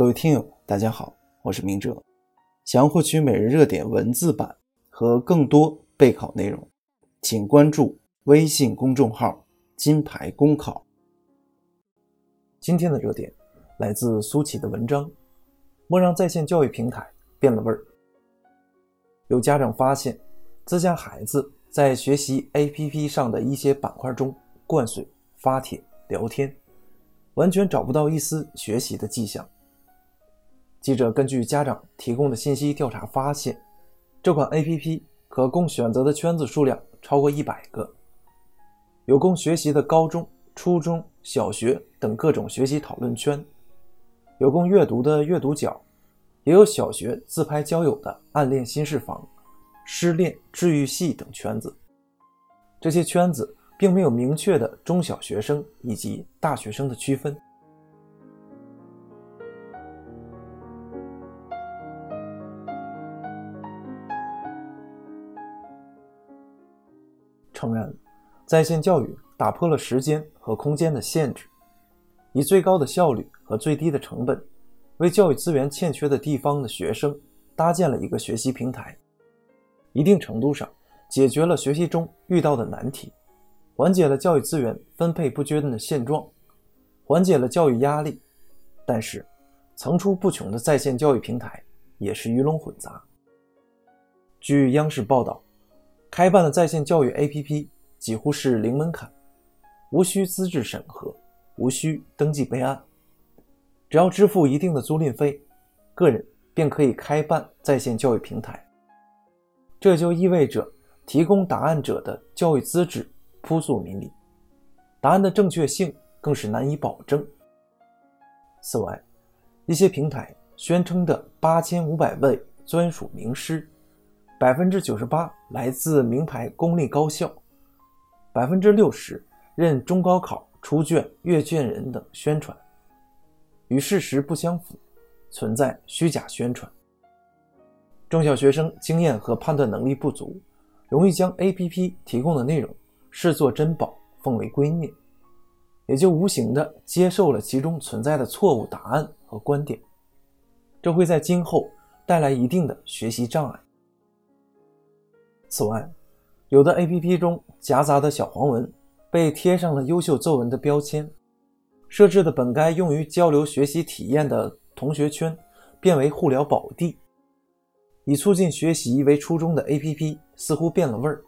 各位听友，大家好，我是明哲。想要获取每日热点文字版和更多备考内容，请关注微信公众号“金牌公考”。今天的热点来自苏琪的文章：莫让在线教育平台变了味儿。有家长发现，自家孩子在学习 APP 上的一些板块中灌水、发帖、聊天，完全找不到一丝学习的迹象。记者根据家长提供的信息调查发现，这款 APP 可供选择的圈子数量超过一百个，有供学习的高中、初中小学等各种学习讨论圈，有供阅读的阅读角，也有小学自拍交友的暗恋心事房、失恋治愈系等圈子。这些圈子并没有明确的中小学生以及大学生的区分。承认，在线教育打破了时间和空间的限制，以最高的效率和最低的成本，为教育资源欠缺的地方的学生搭建了一个学习平台，一定程度上解决了学习中遇到的难题，缓解了教育资源分配不均的现状，缓解了教育压力。但是，层出不穷的在线教育平台也是鱼龙混杂。据央视报道。开办的在线教育 APP 几乎是零门槛，无需资质审核，无需登记备案，只要支付一定的租赁费，个人便可以开办在线教育平台。这就意味着提供答案者的教育资质扑朔迷离，答案的正确性更是难以保证。此外，一些平台宣称的八千五百位专属名师。百分之九十八来自名牌公立高校，百分之六十任中高考出卷阅卷人等宣传，与事实不相符，存在虚假宣传。中小学生经验和判断能力不足，容易将 APP 提供的内容视作珍宝，奉为圭臬，也就无形的接受了其中存在的错误答案和观点，这会在今后带来一定的学习障碍。此外，有的 APP 中夹杂的小黄文被贴上了优秀作文的标签，设置的本该用于交流学习体验的同学圈变为互聊宝地，以促进学习为初衷的 APP 似乎变了味儿。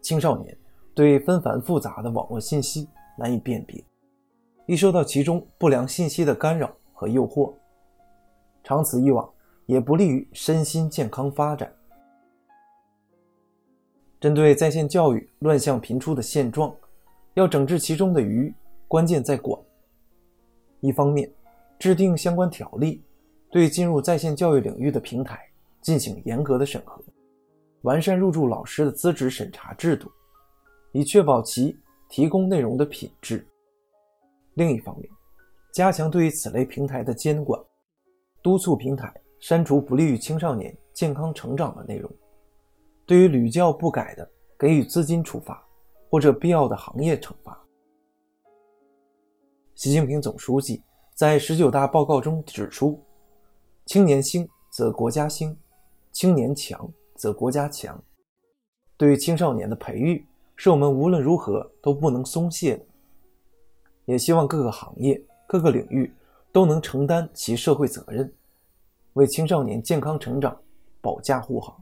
青少年对纷繁复杂的网络信息难以辨别，易受到其中不良信息的干扰和诱惑，长此以往也不利于身心健康发展。针对在线教育乱象频出的现状，要整治其中的鱼，关键在管。一方面，制定相关条例，对进入在线教育领域的平台进行严格的审核，完善入驻老师的资质审查制度，以确保其提供内容的品质。另一方面，加强对于此类平台的监管，督促平台删除不利于青少年健康成长的内容。对于屡教不改的，给予资金处罚或者必要的行业惩罚。习近平总书记在十九大报告中指出：“青年兴则国家兴，青年强则国家强。”对于青少年的培育，是我们无论如何都不能松懈的。也希望各个行业、各个领域都能承担其社会责任，为青少年健康成长保驾护航。